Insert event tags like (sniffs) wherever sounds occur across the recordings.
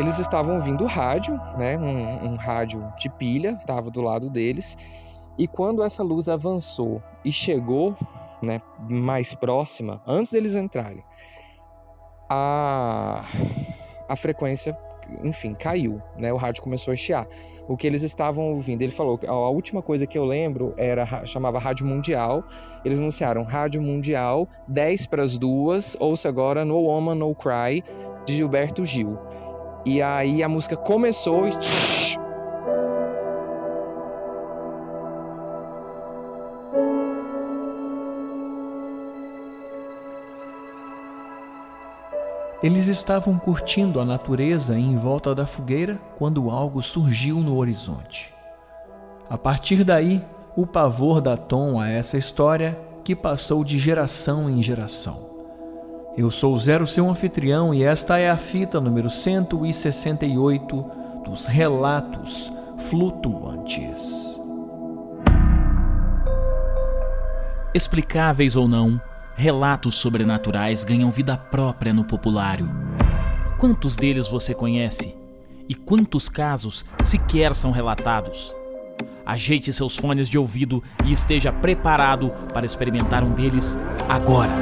eles estavam ouvindo rádio, né? Um, um rádio de pilha, estava do lado deles. E quando essa luz avançou e chegou, né, mais próxima, antes deles entrarem, a, a frequência, enfim, caiu, né? O rádio começou a chiar. O que eles estavam ouvindo, ele falou a última coisa que eu lembro era chamava Rádio Mundial. Eles anunciaram Rádio Mundial 10 para as duas, ouça agora No Woman No Cry de Gilberto Gil. E aí a música começou e Eles estavam curtindo a natureza em volta da fogueira quando algo surgiu no horizonte. A partir daí, o pavor dá tom a essa história que passou de geração em geração. Eu sou Zero, seu anfitrião, e esta é a fita número 168 dos Relatos Flutuantes. Explicáveis ou não, relatos sobrenaturais ganham vida própria no populário. Quantos deles você conhece? E quantos casos sequer são relatados? Ajeite seus fones de ouvido e esteja preparado para experimentar um deles agora.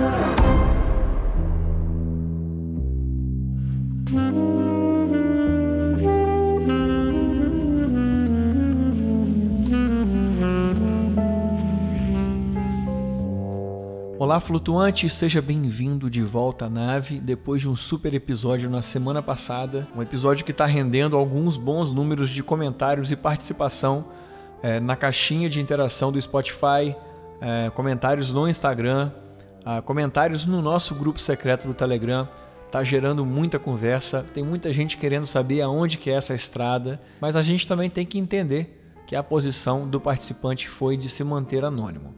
Olá, flutuante, seja bem-vindo de volta à nave depois de um super episódio na semana passada. Um episódio que está rendendo alguns bons números de comentários e participação é, na caixinha de interação do Spotify, é, comentários no Instagram, é, comentários no nosso grupo secreto do Telegram. Tá gerando muita conversa, tem muita gente querendo saber aonde que é essa estrada, mas a gente também tem que entender que a posição do participante foi de se manter anônimo.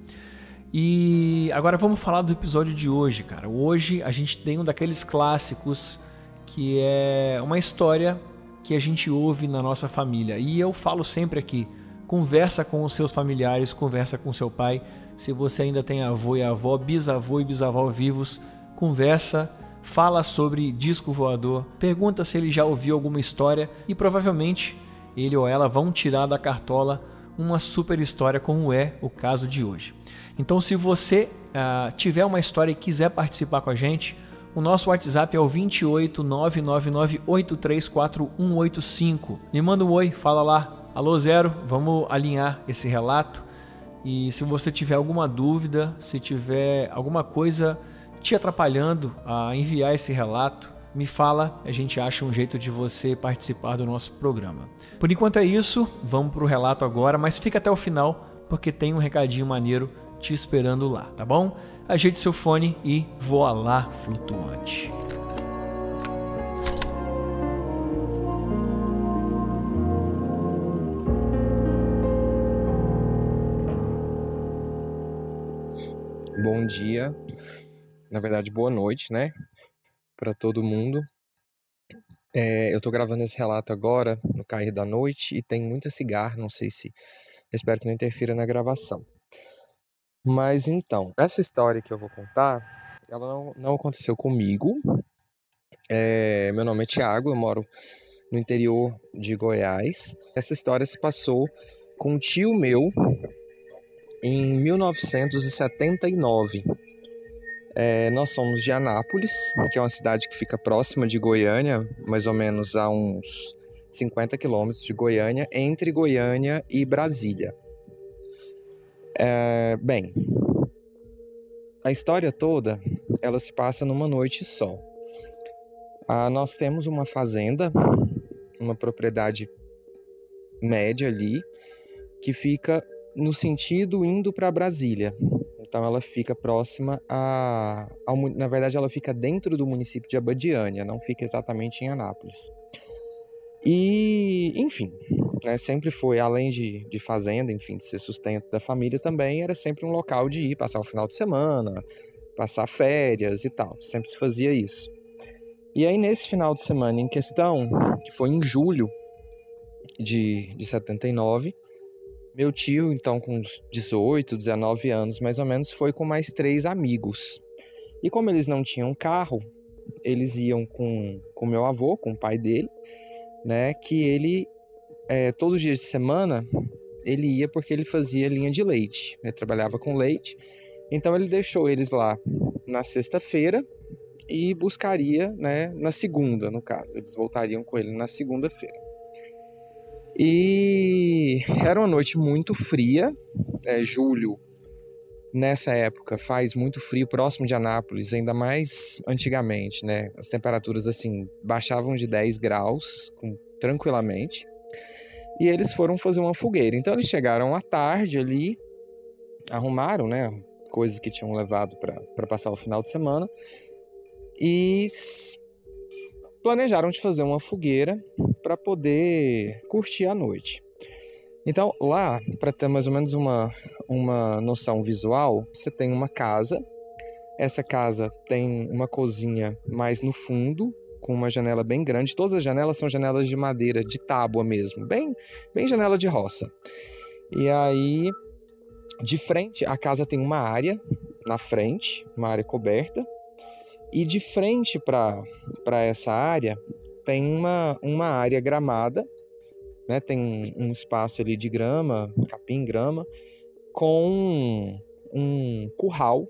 E agora vamos falar do episódio de hoje, cara. Hoje a gente tem um daqueles clássicos que é uma história que a gente ouve na nossa família. E eu falo sempre aqui: conversa com os seus familiares, conversa com seu pai. Se você ainda tem avô e avó, bisavô e bisavó vivos, conversa, fala sobre disco voador, pergunta se ele já ouviu alguma história e provavelmente ele ou ela vão tirar da cartola uma super história como é o caso de hoje. Então, se você uh, tiver uma história e quiser participar com a gente, o nosso WhatsApp é o 28 999834185. Me manda um oi, fala lá. Alô Zero, vamos alinhar esse relato. E se você tiver alguma dúvida, se tiver alguma coisa te atrapalhando a enviar esse relato, me fala, a gente acha um jeito de você participar do nosso programa. Por enquanto é isso, vamos para o relato agora, mas fica até o final porque tem um recadinho maneiro te esperando lá, tá bom? Ajeite seu fone e voa lá flutuante. Bom dia, na verdade, boa noite, né? Para todo mundo. É, eu tô gravando esse relato agora, no cair da noite, e tem muita cigarra, não sei se. Espero que não interfira na gravação. Mas então, essa história que eu vou contar, ela não, não aconteceu comigo. É, meu nome é Tiago, eu moro no interior de Goiás. Essa história se passou com um tio meu em 1979. É, nós somos de Anápolis, que é uma cidade que fica próxima de Goiânia, mais ou menos a uns 50 quilômetros de Goiânia, entre Goiânia e Brasília. É, bem, a história toda ela se passa numa noite só. Ah, nós temos uma fazenda, uma propriedade média ali, que fica no sentido indo para Brasília. Então ela fica próxima a, na verdade ela fica dentro do município de Abadiânia, não fica exatamente em Anápolis. E, enfim, né, sempre foi, além de, de fazenda, enfim, de ser sustento da família, também era sempre um local de ir passar o final de semana, passar férias e tal. Sempre se fazia isso. E aí, nesse final de semana em questão, que foi em julho de, de 79, meu tio, então com uns 18, 19 anos mais ou menos, foi com mais três amigos. E como eles não tinham carro, eles iam com, com meu avô, com o pai dele, né, que ele é, todos os dias de semana ele ia porque ele fazia linha de leite, né, trabalhava com leite. Então ele deixou eles lá na sexta-feira e buscaria, né, na segunda, no caso, eles voltariam com ele na segunda-feira. E era uma noite muito fria, é, julho nessa época faz muito frio próximo de Anápolis, ainda mais antigamente, né? As temperaturas assim baixavam de 10 graus com, tranquilamente. E eles foram fazer uma fogueira. Então eles chegaram à tarde ali, arrumaram, né, coisas que tinham levado para passar o final de semana e planejaram de fazer uma fogueira para poder curtir a noite. Então, lá, para ter mais ou menos uma, uma noção visual, você tem uma casa. Essa casa tem uma cozinha mais no fundo, com uma janela bem grande. Todas as janelas são janelas de madeira, de tábua mesmo, bem, bem janela de roça. E aí, de frente, a casa tem uma área na frente, uma área coberta. E de frente para essa área tem uma, uma área gramada né? Tem um espaço ali de grama, capim, grama, com um curral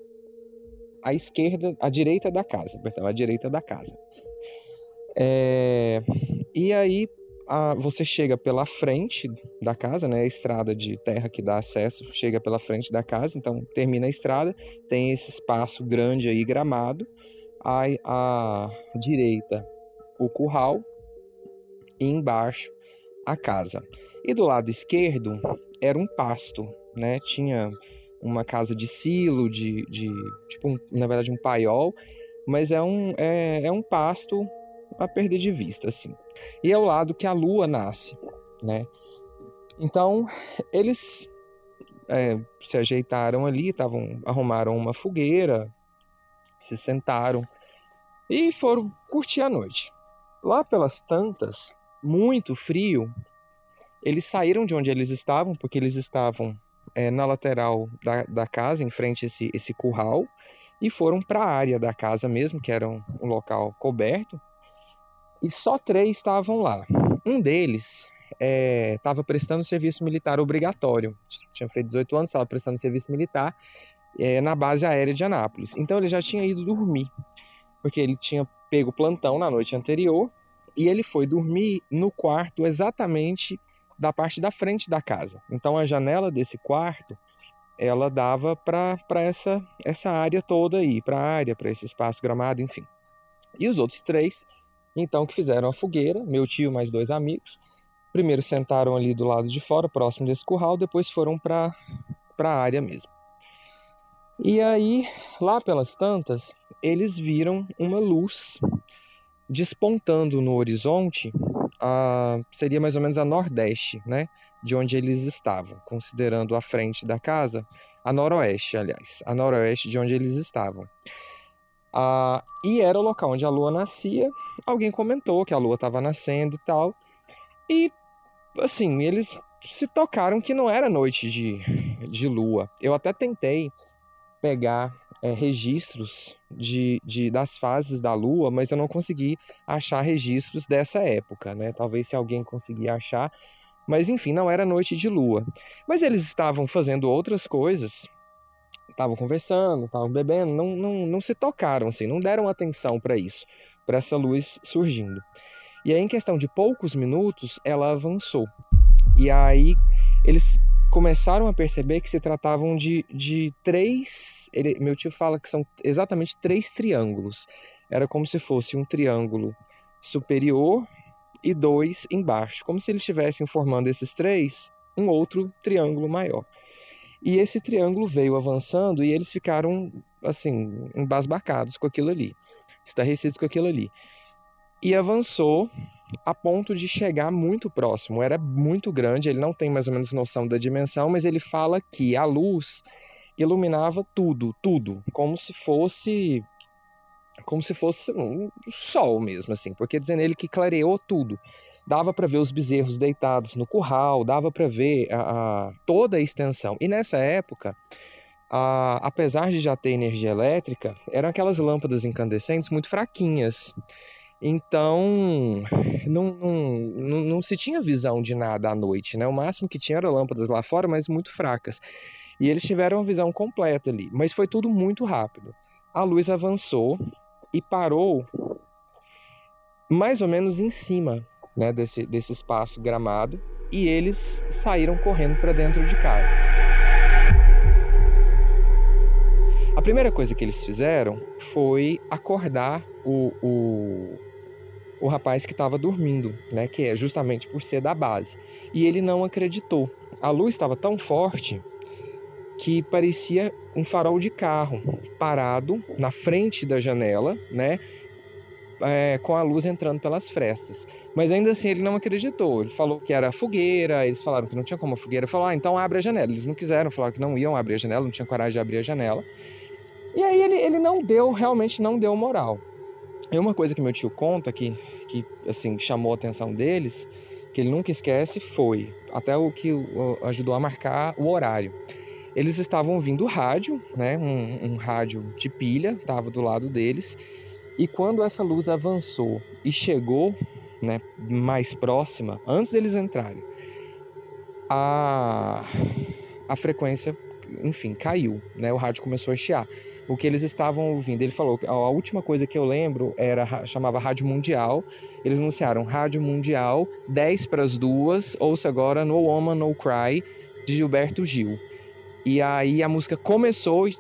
à esquerda, à direita da casa, perdão, à direita da casa. É, e aí a, você chega pela frente da casa, né? A estrada de terra que dá acesso chega pela frente da casa, então termina a estrada, tem esse espaço grande aí gramado, à, à direita o curral e embaixo a casa. E do lado esquerdo era um pasto, né? Tinha uma casa de silo, de, de tipo, um, na verdade, um paiol, mas é um, é, é um pasto a perder de vista, assim. E é o lado que a lua nasce, né? Então, eles é, se ajeitaram ali, tavam, arrumaram uma fogueira, se sentaram e foram curtir a noite. Lá pelas tantas, muito frio, eles saíram de onde eles estavam, porque eles estavam é, na lateral da, da casa, em frente a esse, esse curral, e foram para a área da casa mesmo, que era um, um local coberto, e só três estavam lá. Um deles estava é, prestando serviço militar obrigatório, tinha feito 18 anos, estava prestando serviço militar é, na base aérea de Anápolis. Então ele já tinha ido dormir, porque ele tinha pego plantão na noite anterior e ele foi dormir no quarto exatamente da parte da frente da casa. Então a janela desse quarto ela dava para essa, essa área toda aí, para a área, para esse espaço gramado, enfim. E os outros três, então, que fizeram a fogueira, meu tio mais dois amigos, primeiro sentaram ali do lado de fora, próximo desse curral, depois foram para a área mesmo. E aí, lá pelas tantas, eles viram uma luz despontando no horizonte, a, seria mais ou menos a nordeste, né? De onde eles estavam, considerando a frente da casa, a noroeste, aliás, a noroeste de onde eles estavam. E era o local onde a lua nascia. Alguém comentou que a lua estava nascendo e tal. E, assim, eles se tocaram que não era noite de, de lua. Eu até tentei pegar é, registros de, de, das fases da Lua, mas eu não consegui achar registros dessa época, né? Talvez se alguém conseguir achar. Mas enfim, não era noite de lua. Mas eles estavam fazendo outras coisas, estavam conversando, estavam bebendo, não, não, não se tocaram, assim, não deram atenção para isso, para essa luz surgindo. E aí, em questão de poucos minutos, ela avançou. E aí, eles começaram a perceber que se tratavam de, de três. Ele, meu tio fala que são exatamente três triângulos. Era como se fosse um triângulo superior e dois embaixo, como se eles estivessem formando esses três um outro triângulo maior. E esse triângulo veio avançando e eles ficaram assim embasbacados com aquilo ali, estarrecidos com aquilo ali. E avançou a ponto de chegar muito próximo. Era muito grande, ele não tem mais ou menos noção da dimensão, mas ele fala que a luz iluminava tudo, tudo, como se fosse como se fosse um sol mesmo assim, porque dizendo ele que clareou tudo. Dava para ver os bezerros deitados no curral, dava para ver a, a, toda a extensão. E nessa época, a, apesar de já ter energia elétrica, eram aquelas lâmpadas incandescentes muito fraquinhas. Então, não, não, não, se tinha visão de nada à noite, né? O máximo que tinha eram lâmpadas lá fora, mas muito fracas. E eles tiveram uma visão completa ali, mas foi tudo muito rápido. A luz avançou e parou mais ou menos em cima né, desse, desse espaço gramado e eles saíram correndo para dentro de casa. A primeira coisa que eles fizeram foi acordar o, o, o rapaz que estava dormindo, né, que é justamente por ser da base. E ele não acreditou. A luz estava tão forte que parecia um farol de carro parado na frente da janela, né? É, com a luz entrando pelas frestas. Mas ainda assim ele não acreditou. Ele falou que era fogueira, eles falaram que não tinha como fogueira. Falou, ah, então abre a janela. Eles não quiseram, falaram que não iam abrir a janela, não tinha coragem de abrir a janela. E aí ele, ele não deu, realmente não deu moral. E uma coisa que meu tio conta, que, que assim, chamou a atenção deles, que ele nunca esquece, foi até o que ajudou a marcar o horário. Eles estavam ouvindo rádio, né? Um, um rádio de pilha, estava do lado deles. E quando essa luz avançou e chegou, né, mais próxima, antes deles entrarem, a, a frequência, enfim, caiu, né? O rádio começou a chiar. O que eles estavam ouvindo, ele falou que a última coisa que eu lembro era chamava Rádio Mundial. Eles anunciaram Rádio Mundial 10 para as duas, ouça agora No Woman No Cry de Gilberto Gil. E aí a música começou e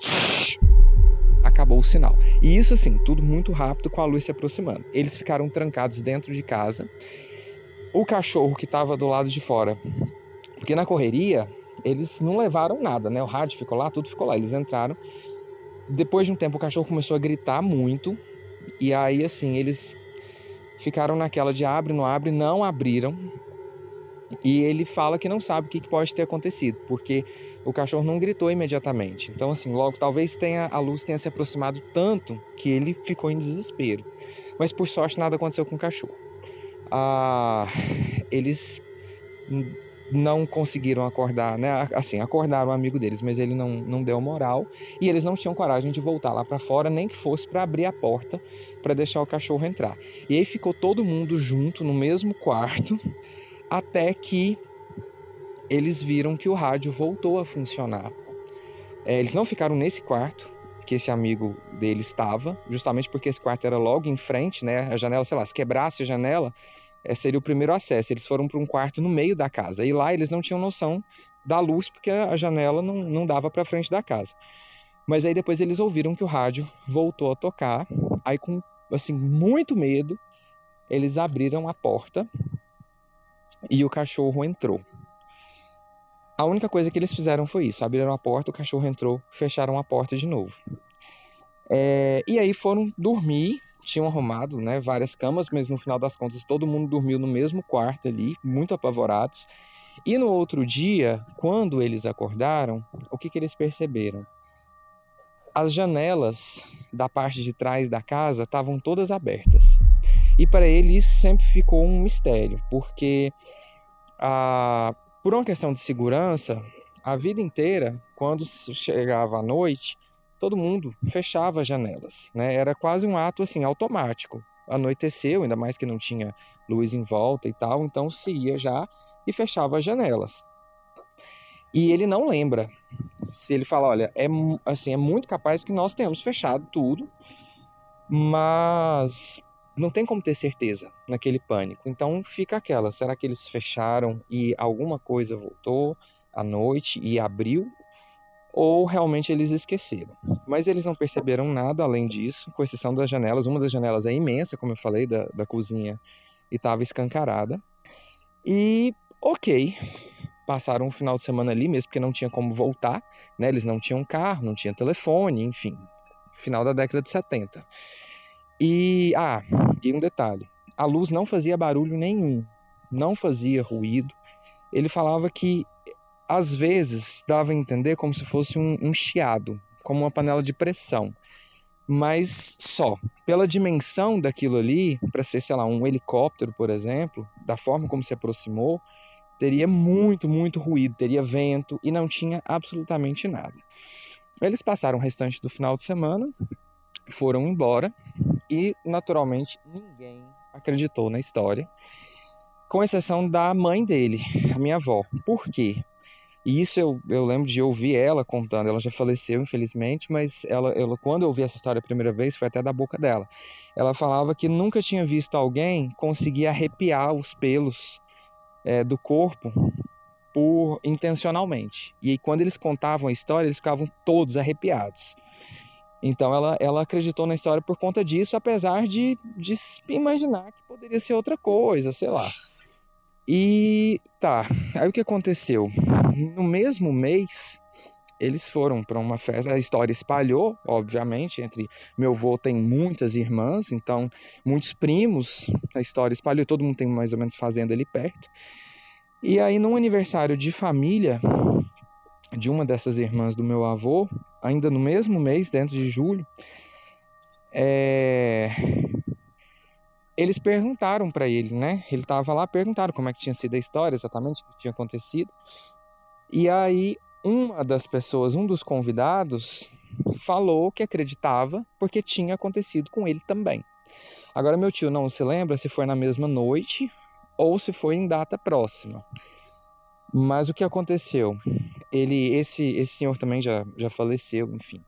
(sniffs) acabou o sinal. E isso assim, tudo muito rápido com a luz se aproximando. Eles ficaram trancados dentro de casa. O cachorro que estava do lado de fora, porque na correria eles não levaram nada, né? O rádio ficou lá, tudo ficou lá. Eles entraram. Depois de um tempo o cachorro começou a gritar muito. E aí assim, eles ficaram naquela de abre, não abre, não abriram. E ele fala que não sabe o que pode ter acontecido, porque o cachorro não gritou imediatamente. Então, assim, logo talvez tenha a luz tenha se aproximado tanto que ele ficou em desespero. Mas por sorte nada aconteceu com o cachorro. Ah, eles não conseguiram acordar, né? Assim, acordaram o amigo deles, mas ele não, não deu moral e eles não tinham coragem de voltar lá para fora, nem que fosse para abrir a porta para deixar o cachorro entrar. E aí ficou todo mundo junto no mesmo quarto (laughs) até que eles viram que o rádio voltou a funcionar. É, eles não ficaram nesse quarto que esse amigo dele estava, justamente porque esse quarto era logo em frente, né? A janela, sei lá, se quebrasse a janela, seria o primeiro acesso. Eles foram para um quarto no meio da casa. E lá eles não tinham noção da luz, porque a janela não, não dava para frente da casa. Mas aí depois eles ouviram que o rádio voltou a tocar. Aí, com assim, muito medo, eles abriram a porta e o cachorro entrou. A única coisa que eles fizeram foi isso: abriram a porta, o cachorro entrou, fecharam a porta de novo. É, e aí foram dormir, tinham arrumado né, várias camas, mas no final das contas todo mundo dormiu no mesmo quarto ali, muito apavorados. E no outro dia, quando eles acordaram, o que, que eles perceberam? As janelas da parte de trás da casa estavam todas abertas. E para ele isso sempre ficou um mistério, porque a, por uma questão de segurança, a vida inteira, quando chegava a noite, todo mundo fechava as janelas, né? Era quase um ato assim automático. Anoiteceu, ainda mais que não tinha luz em volta e tal, então se ia já e fechava as janelas. E ele não lembra. Se ele fala, olha, é assim, é muito capaz que nós tenhamos fechado tudo, mas não tem como ter certeza naquele pânico. Então fica aquela: será que eles fecharam e alguma coisa voltou à noite e abriu? Ou realmente eles esqueceram? Mas eles não perceberam nada além disso, com exceção das janelas. Uma das janelas é imensa, como eu falei, da, da cozinha, e estava escancarada. E ok, passaram um final de semana ali mesmo, porque não tinha como voltar, né? Eles não tinham carro, não tinham telefone, enfim. Final da década de 70. E, ah, e um detalhe: a luz não fazia barulho nenhum, não fazia ruído. Ele falava que às vezes dava a entender como se fosse um, um chiado, como uma panela de pressão. Mas só, pela dimensão daquilo ali, para ser, sei lá, um helicóptero, por exemplo, da forma como se aproximou, teria muito, muito ruído, teria vento e não tinha absolutamente nada. Eles passaram o restante do final de semana foram embora e, naturalmente, ninguém acreditou na história, com exceção da mãe dele, a minha avó. Por quê? E isso eu, eu lembro de ouvir ela contando. Ela já faleceu, infelizmente, mas ela, ela, quando eu ouvi essa história a primeira vez, foi até da boca dela. Ela falava que nunca tinha visto alguém conseguir arrepiar os pelos é, do corpo por intencionalmente. E aí, quando eles contavam a história, eles ficavam todos arrepiados. Então ela, ela acreditou na história por conta disso, apesar de, de imaginar que poderia ser outra coisa, sei lá. (laughs) E tá, aí o que aconteceu? No mesmo mês, eles foram para uma festa. A história espalhou, obviamente, entre meu avô tem muitas irmãs, então muitos primos. A história espalhou, todo mundo tem mais ou menos fazenda ali perto. E aí, num aniversário de família de uma dessas irmãs do meu avô, ainda no mesmo mês, dentro de julho, é... eles perguntaram para ele, né? Ele estava lá, perguntaram como é que tinha sido a história, exatamente o que tinha acontecido. E aí, uma das pessoas, um dos convidados, falou que acreditava porque tinha acontecido com ele também. Agora, meu tio não se lembra se foi na mesma noite ou se foi em data próxima. Mas o que aconteceu? Ele, esse, esse senhor também já, já faleceu, enfim.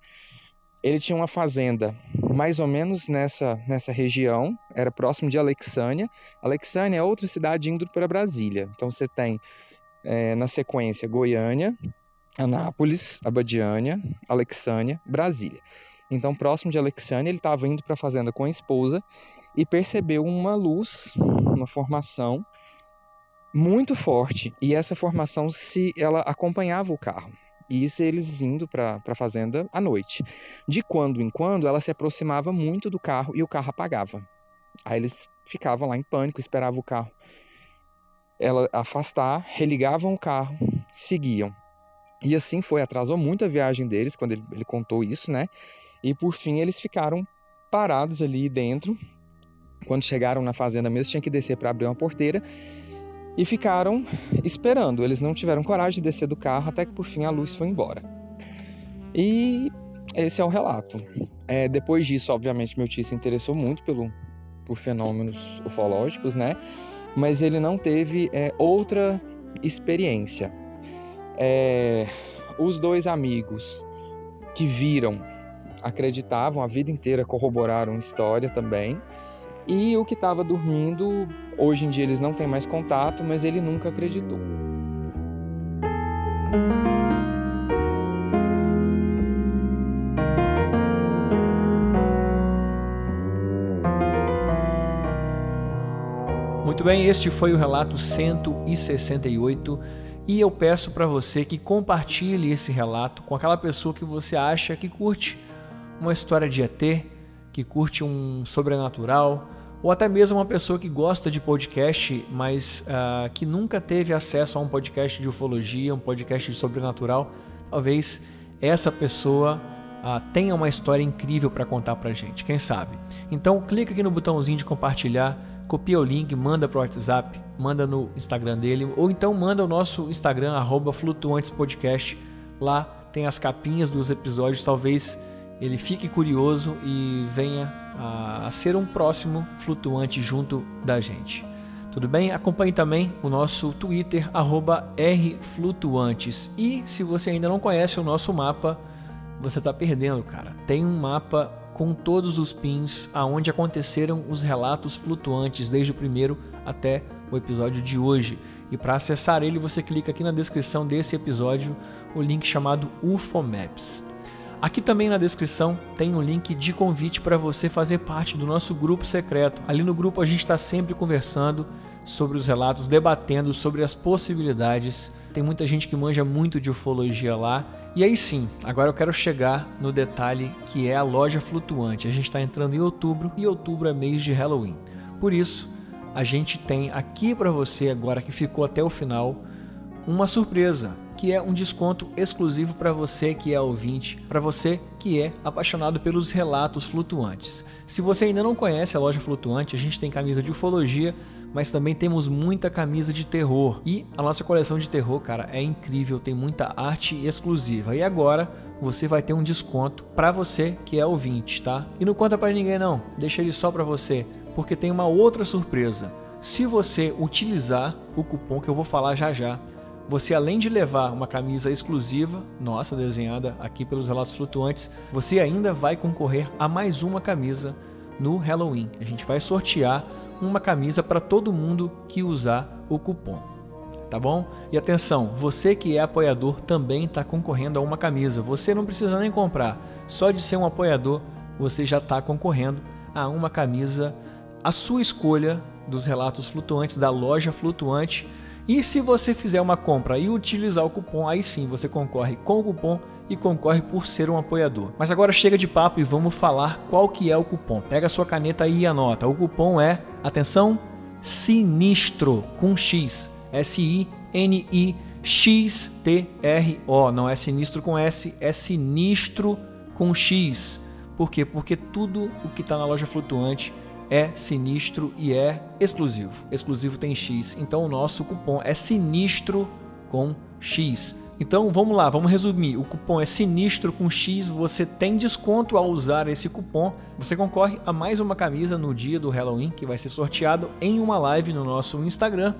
Ele tinha uma fazenda mais ou menos nessa, nessa região, era próximo de Alexânia. Alexânia é outra cidade indo para Brasília. Então você tem é, na sequência Goiânia, Anápolis, Abadiânia, Alexânia, Brasília. Então, próximo de Alexânia, ele estava indo para a fazenda com a esposa e percebeu uma luz, uma formação muito forte. E essa formação se ela acompanhava o carro. E isso eles indo para a fazenda à noite. De quando em quando, ela se aproximava muito do carro e o carro apagava. Aí eles ficavam lá em pânico, esperavam o carro ela afastar, religavam o carro, seguiam. E assim foi, atrasou muito a viagem deles quando ele, ele contou isso, né? E por fim eles ficaram parados ali dentro. Quando chegaram na fazenda mesmo, tinha que descer para abrir uma porteira e ficaram esperando. Eles não tiveram coragem de descer do carro até que por fim a luz foi embora. E esse é o relato. É, depois disso, obviamente, meu tio se interessou muito pelo, por fenômenos ufológicos, né? Mas ele não teve é, outra experiência. É, os dois amigos que viram acreditavam a vida inteira, corroboraram história também. E o que estava dormindo, hoje em dia eles não têm mais contato, mas ele nunca acreditou. Muito bem, este foi o relato 168 e eu peço para você que compartilhe esse relato com aquela pessoa que você acha que curte uma história de ET, que curte um sobrenatural, ou até mesmo uma pessoa que gosta de podcast, mas uh, que nunca teve acesso a um podcast de ufologia, um podcast de sobrenatural, talvez essa pessoa uh, tenha uma história incrível para contar para gente, quem sabe? Então clica aqui no botãozinho de compartilhar, copia o link, manda para o WhatsApp, manda no Instagram dele, ou então manda o nosso Instagram, flutuantespodcast, lá tem as capinhas dos episódios, talvez ele fique curioso e venha a, a ser um próximo flutuante junto da gente. Tudo bem? Acompanhe também o nosso Twitter, rflutuantes. E se você ainda não conhece o nosso mapa, você está perdendo, cara. Tem um mapa com todos os pins aonde aconteceram os relatos flutuantes, desde o primeiro até o episódio de hoje. E para acessar ele, você clica aqui na descrição desse episódio o link chamado UFO Maps. Aqui também na descrição tem um link de convite para você fazer parte do nosso grupo secreto. Ali no grupo a gente está sempre conversando sobre os relatos, debatendo sobre as possibilidades. Tem muita gente que manja muito de ufologia lá. E aí sim, agora eu quero chegar no detalhe que é a loja flutuante. A gente está entrando em outubro e outubro é mês de Halloween. Por isso, a gente tem aqui para você agora que ficou até o final uma surpresa que é um desconto exclusivo para você que é ouvinte, para você que é apaixonado pelos relatos flutuantes. Se você ainda não conhece a loja flutuante, a gente tem camisa de ufologia, mas também temos muita camisa de terror. E a nossa coleção de terror, cara, é incrível, tem muita arte exclusiva. E agora você vai ter um desconto para você que é ouvinte, tá? E não conta para ninguém não, deixa ele só para você, porque tem uma outra surpresa. Se você utilizar o cupom que eu vou falar já já, você além de levar uma camisa exclusiva, nossa, desenhada aqui pelos relatos flutuantes, você ainda vai concorrer a mais uma camisa no Halloween. A gente vai sortear uma camisa para todo mundo que usar o cupom. Tá bom? E atenção, você que é apoiador também está concorrendo a uma camisa. Você não precisa nem comprar, só de ser um apoiador você já está concorrendo a uma camisa, a sua escolha dos relatos flutuantes da loja flutuante. E se você fizer uma compra e utilizar o cupom, aí sim você concorre com o cupom e concorre por ser um apoiador. Mas agora chega de papo e vamos falar qual que é o cupom. Pega a sua caneta aí e anota. O cupom é, atenção, sinistro com X. S-I-N-I-X-T-R-O. Não é sinistro com S, é sinistro com X. Por quê? Porque tudo o que está na loja flutuante é sinistro e é exclusivo. Exclusivo tem X. Então o nosso cupom é sinistro com X. Então vamos lá, vamos resumir. O cupom é sinistro com X. Você tem desconto ao usar esse cupom. Você concorre a mais uma camisa no dia do Halloween que vai ser sorteado em uma live no nosso Instagram.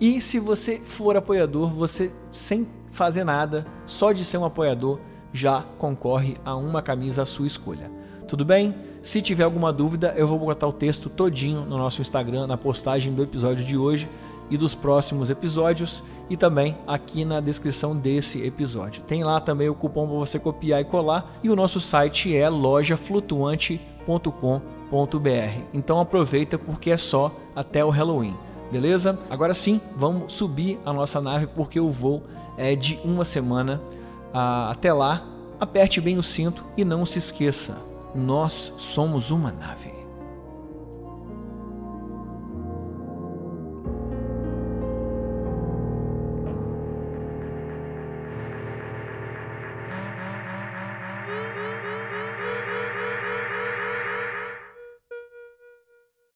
E se você for apoiador, você sem fazer nada, só de ser um apoiador, já concorre a uma camisa à sua escolha. Tudo bem? Se tiver alguma dúvida, eu vou botar o texto todinho no nosso Instagram, na postagem do episódio de hoje e dos próximos episódios e também aqui na descrição desse episódio. Tem lá também o cupom para você copiar e colar e o nosso site é lojaflutuante.com.br. Então aproveita porque é só até o Halloween, beleza? Agora sim, vamos subir a nossa nave porque o voo é de uma semana. Ah, até lá, aperte bem o cinto e não se esqueça, nós somos uma nave.